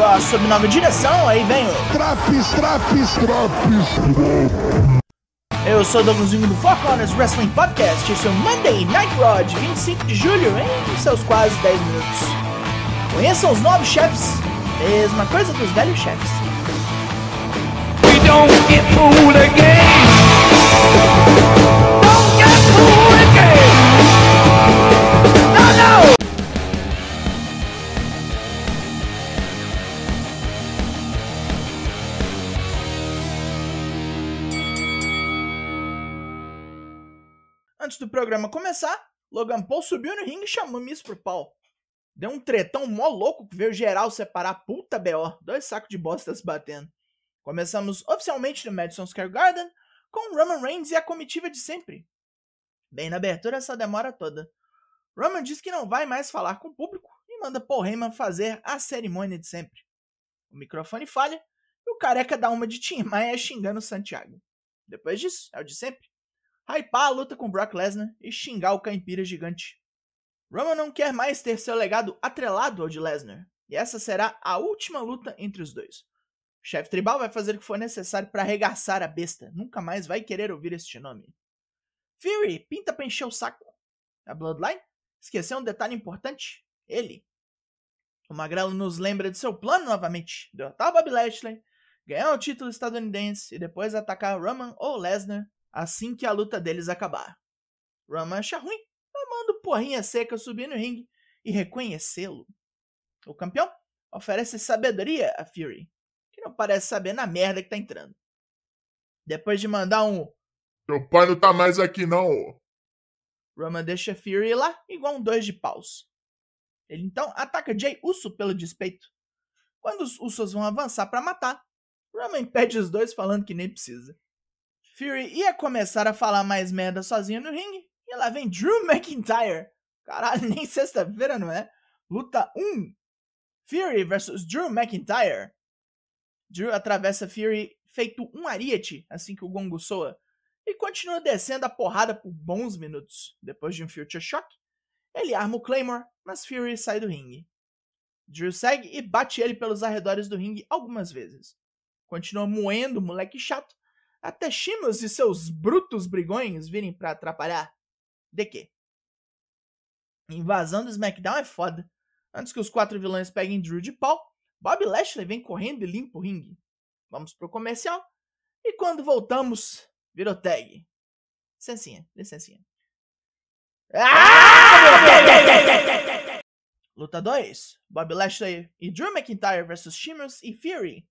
Raw sob nova direção, aí vem o... Traps, traps, traps. Eu sou o Douglasinho do Four Corners Wrestling Podcast, esse é o Monday Night Raw de 25 de julho, em seus quase 10 minutos. Conheçam os novos chefes, mesma coisa dos velhos chefes. We don't get fooled again. Antes do programa começar, Logan Paul subiu no ringue e chamou Miss pro pau. Deu um tretão mó louco que veio geral separar puta B.O. Dois sacos de bosta se batendo. Começamos oficialmente no Madison Square Garden com Roman Reigns e a comitiva de sempre. Bem na abertura essa demora toda. Roman diz que não vai mais falar com o público e manda Paul Heyman fazer a cerimônia de sempre. O microfone falha e o careca dá uma de Tim Maia xingando Santiago. Depois disso, é o de sempre hypar a luta com Brock Lesnar e xingar o caipira gigante. Roman não quer mais ter seu legado atrelado ao de Lesnar, e essa será a última luta entre os dois. O chefe tribal vai fazer o que for necessário para arregaçar a besta, nunca mais vai querer ouvir este nome. Fury pinta pra encher o saco. A Bloodline esqueceu um detalhe importante: ele. O Magrelo nos lembra de seu plano novamente: derrotar Bob Lashley, ganhar o título estadunidense e depois atacar Roman ou Lesnar assim que a luta deles acabar. Roman acha ruim, tomando porrinha seca subir no ringue e reconhecê-lo. O campeão oferece sabedoria a Fury, que não parece saber na merda que tá entrando. Depois de mandar um Teu pai não tá mais aqui não. Roman deixa Fury lá igual um dois de paus. Ele então ataca Jay Uso pelo despeito. Quando os Usos vão avançar para matar, Roman impede os dois falando que nem precisa. Fury ia começar a falar mais merda sozinho no ringue, e lá vem Drew McIntyre. Caralho, nem sexta-feira, não é? Luta 1. Fury versus Drew McIntyre. Drew atravessa Fury feito um ariete assim que o gongo soa, e continua descendo a porrada por bons minutos. Depois de um Future Shock, ele arma o Claymore, mas Fury sai do ringue. Drew segue e bate ele pelos arredores do ringue algumas vezes. Continua moendo o moleque chato, até Shimas e seus brutos brigões virem pra atrapalhar. De quê? Invasão do SmackDown é foda. Antes que os quatro vilões peguem Drew de pau, Bob Lashley vem correndo e limpa o ringue. Vamos pro comercial. E quando voltamos, virou tag. Licencinha, licencinha. Ah! Luta 2. Bob Lashley e Drew McIntyre versus Sheamus e Fury.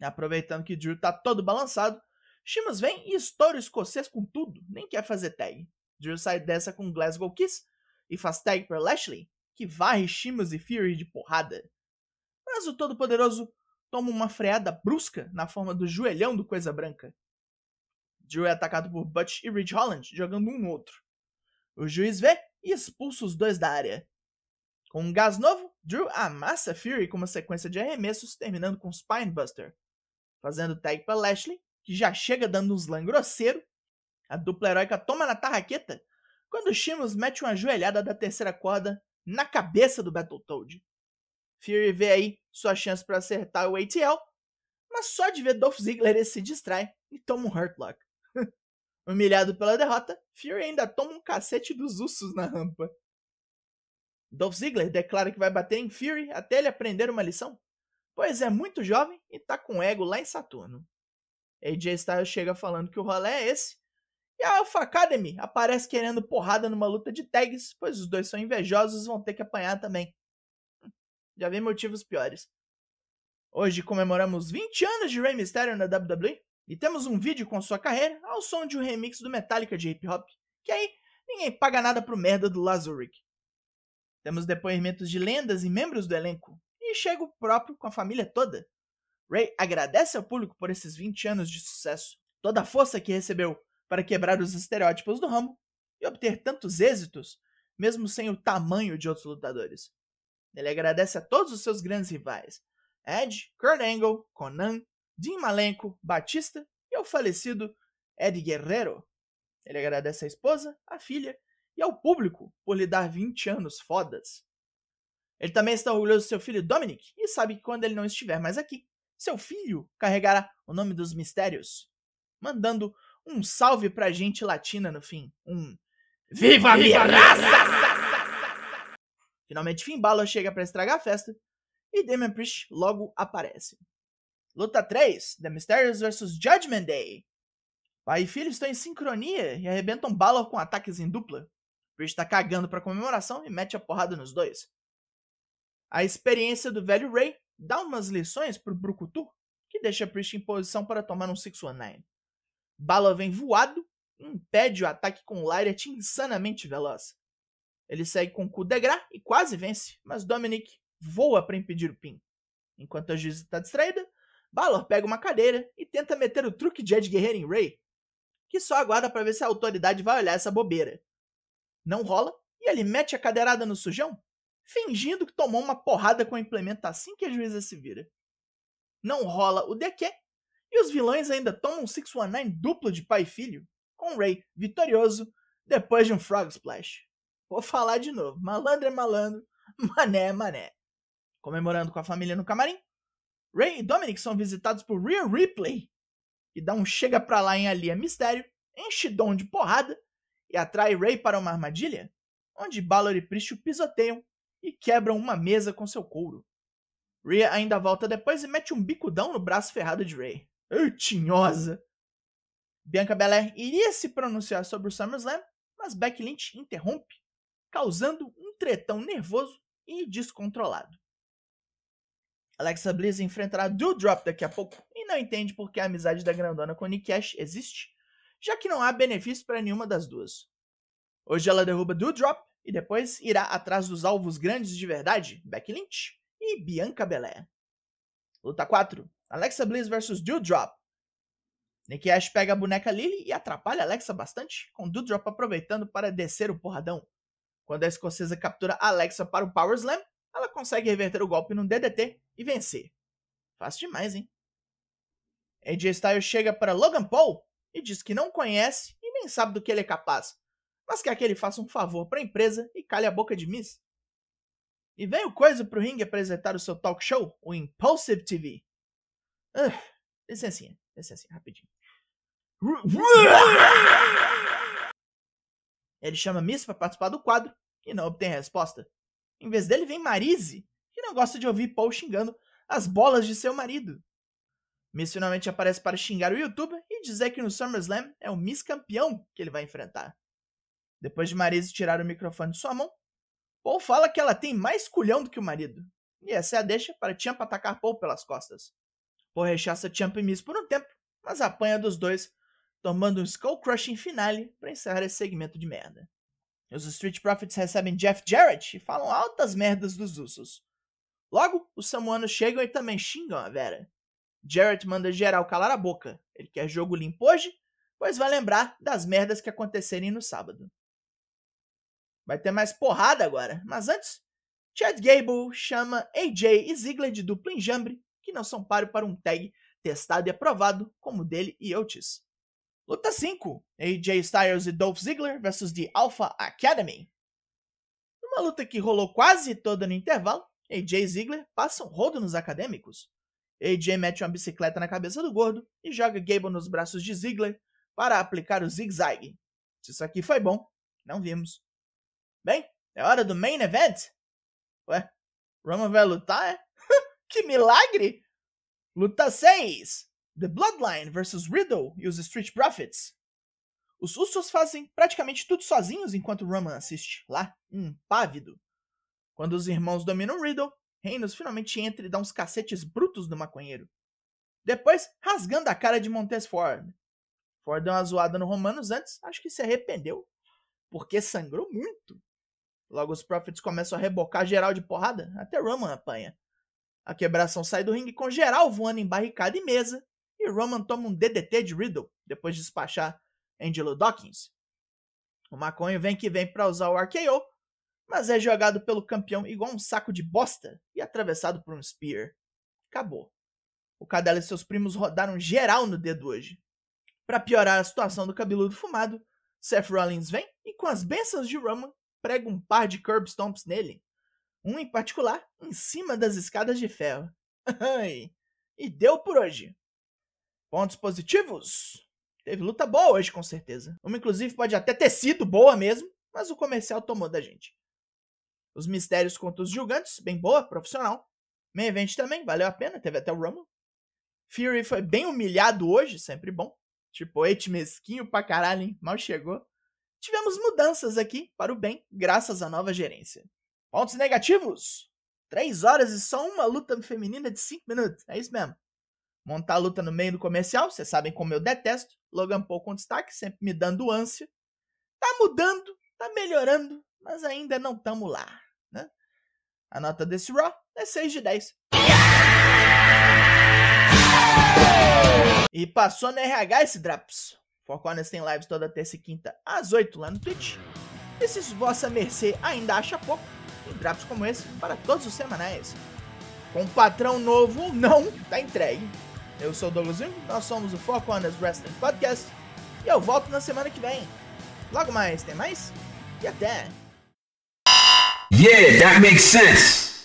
Aproveitando que Drew tá todo balançado, Sheamus vem e estoura o escocês com tudo, nem quer fazer tag. Drew sai dessa com Glasgow Kiss e faz tag para Lashley, que varre Sheamus e Fury de porrada. Mas o Todo-Poderoso toma uma freada brusca na forma do joelhão do Coisa Branca. Drew é atacado por Butch e Ridge Holland, jogando um no outro. O juiz vê e expulsa os dois da área. Com um gás novo, Drew amassa Fury com uma sequência de arremessos, terminando com Spinebuster. Fazendo tag para Lashley, que já chega dando um slam grosseiro. A dupla heróica toma na tarraqueta quando Sheamus mete uma joelhada da terceira corda na cabeça do Battletoad. Fury vê aí sua chance para acertar o ATL, mas só de ver Dolph Ziggler ele se distrai e toma um Hurt Lock. Humilhado pela derrota, Fury ainda toma um cacete dos ursos na rampa. Dolph Ziggler declara que vai bater em Fury até ele aprender uma lição, pois é muito jovem e tá com ego lá em Saturno. AJ Styles chega falando que o rolê é esse, e a Alpha Academy aparece querendo porrada numa luta de tags, pois os dois são invejosos e vão ter que apanhar também. Já vi motivos piores. Hoje comemoramos 20 anos de Rey Mysterio na WWE e temos um vídeo com sua carreira ao som de um remix do Metallica de hip hop, que aí ninguém paga nada pro merda do Lazuric. Temos depoimentos de lendas e membros do elenco, e chega o próprio com a família toda. Ray agradece ao público por esses 20 anos de sucesso, toda a força que recebeu para quebrar os estereótipos do ramo e obter tantos êxitos, mesmo sem o tamanho de outros lutadores. Ele agradece a todos os seus grandes rivais: Edge, Kurt Angle, Conan, Dean Malenko, Batista e ao falecido Ed Guerrero. Ele agradece à esposa, à filha e ao público por lhe dar 20 anos fodas. Ele também está orgulhoso do seu filho Dominic e sabe que quando ele não estiver mais aqui, seu filho carregará o nome dos mistérios, mandando um salve pra gente latina no fim. Um Viva a minha raça! Finalmente Finn Balor chega para estragar a festa e Damian Priest logo aparece. Luta 3, The Mysterious vs Judgment Day. Pai e filho estão em sincronia e arrebentam Balor com ataques em dupla. Priest tá cagando pra comemoração e mete a porrada nos dois. A experiência do velho Ray dá umas lições pro Brucutu, que deixa Priest em posição para tomar um 619. Balor vem voado e impede o ataque com Lariat insanamente veloz. Ele segue com o coup de gras e quase vence, mas Dominic voa para impedir o pin. Enquanto a juíza está distraída, Balor pega uma cadeira e tenta meter o truque de Ed Guerreiro em Ray, que só aguarda para ver se a autoridade vai olhar essa bobeira. Não rola e ele mete a cadeirada no sujão, fingindo que tomou uma porrada com a implementa assim que a juíza se vira. Não rola o DQ e os vilões ainda tomam um 619 duplo de pai e filho, com Ray vitorioso depois de um Frog Splash. Vou falar de novo: malandro é malandro, mané é mané. Comemorando com a família no camarim, Ray e Dominic são visitados por Rhea Ripley, que dá um chega pra lá em Alia Mistério, enche Dom de porrada e atrai Ray para uma armadilha, onde Balor e Priest o pisoteiam e quebram uma mesa com seu couro. Rhea ainda volta depois e mete um bicudão no braço ferrado de Ray. Ei, tinhosa! Bianca Belair iria se pronunciar sobre o SummerSlam, mas Becky Lynch interrompe, causando um tretão nervoso e descontrolado. Alexa Bliss enfrentará Doudrop daqui a pouco e não entende por que a amizade da grandona com Nick Cash existe, já que não há benefício para nenhuma das duas. Hoje ela derruba Doudrop e depois irá atrás dos alvos grandes de verdade, Becky Lynch e Bianca Belair. Luta 4: Alexa Bliss vs Doudrop. Nick Ash pega a boneca Lily e atrapalha Alexa bastante, com Doudrop aproveitando para descer o porradão. Quando a escocesa captura Alexa para o Power Slam, ela consegue reverter o golpe num DDT e vencer. Fácil demais, hein? AJ Styles chega para Logan Paul e diz que não conhece e nem sabe do que ele é capaz, mas quer que ele faça um favor para a empresa e cale a boca de Miss. E vem o Coisa pro ringue apresentar o seu talk show, o Impulsive TV. Uh, licencinha, licencinha, rapidinho. Ele chama Miss para participar do quadro e não obtém resposta. Em vez dele vem Marise, que não gosta de ouvir Paul xingando as bolas de seu marido. Miss finalmente aparece para xingar o youtuber e dizer que no SummerSlam é o Miss campeão que ele vai enfrentar. Depois de Marise tirar o microfone de sua mão, Paul fala que ela tem mais culhão do que o marido. E essa é a deixa para Champa atacar Paul pelas costas. Paul rechaça Champa e Miss por um tempo, mas apanha dos dois, tomando um Skull Crushing finale para encerrar esse segmento de merda. Os Street Profits recebem Jeff Jarrett e falam altas merdas dos Usos. Logo, os samuanos chegam e também xingam a Vera. Jarrett manda geral calar a boca. Ele quer jogo limpo hoje, pois vai lembrar das merdas que acontecerem no sábado. Vai ter mais porrada agora, mas antes, Chad Gable chama AJ e Ziggler de dupla enjambre, que não são páreo para um tag testado e aprovado como o dele e Otis. Luta 5: AJ Styles e Dolph Ziggler versus The Alpha Academy. Numa luta que rolou quase toda no intervalo, AJ e Ziggler passam rodo nos acadêmicos. AJ mete uma bicicleta na cabeça do gordo e joga Gable nos braços de Ziggler para aplicar o zigue-zague. Se isso aqui foi bom, não vimos. Bem, é hora do main event. Ué, Roman vai lutar, é? que milagre! Luta 6. The Bloodline vs Riddle e os Street Profits. Os Usos fazem praticamente tudo sozinhos enquanto Roman assiste, lá, impávido. Quando os irmãos dominam Riddle, Reynolds finalmente entra e dá uns cacetes brutos no maconheiro. Depois, rasgando a cara de Montez Ford. Ford deu uma zoada no Romanos antes, acho que se arrependeu, porque sangrou muito. Logo os Profits começam a rebocar geral de porrada, até Roman apanha. A quebração sai do ringue com geral voando em barricada e mesa, e Roman toma um DDT de Riddle depois de despachar Angelo Dawkins. O maconho vem que vem para usar o RKO, mas é jogado pelo campeão igual um saco de bosta e atravessado por um Spear. Acabou. O Cadela e seus primos rodaram geral no dedo hoje. Para piorar a situação do cabeludo fumado, Seth Rollins vem e com as bênçãos de Roman prega um par de curb stomps nele. Um em particular, em cima das escadas de ferro. e deu por hoje. Pontos positivos? Teve luta boa hoje, com certeza. Uma, inclusive, pode até ter sido boa mesmo, mas o comercial tomou da gente. Os mistérios contra os julgantes, bem boa, profissional. Main Event também, valeu a pena, teve até o Rumble. Fury foi bem humilhado hoje, sempre bom. Tipo, Eight mesquinho pra caralho, hein? Mal chegou. Tivemos mudanças aqui para o bem, graças à nova gerência. Pontos negativos? 3 horas e só uma luta feminina de 5 minutos. É isso mesmo. Montar a luta no meio do comercial, vocês sabem como eu detesto. Logan Paul com destaque, sempre me dando ânsia. Tá mudando, tá melhorando, mas ainda não tamo lá, né? A nota desse Raw é 6 de 10. E passou no RH esse Draps. Four Corners tem lives toda terça e quinta às 8 lá no Twitch. E se vossa mercê ainda acha pouco, tem Draps como esse para todos os semanais. Com patrão novo ou não, tá entregue. Eu sou o Douglas Jung, nós somos o Four Corners Wrestling Podcast e eu volto na semana que vem. Logo mais, tem mais? E até! Yeah, that makes sense.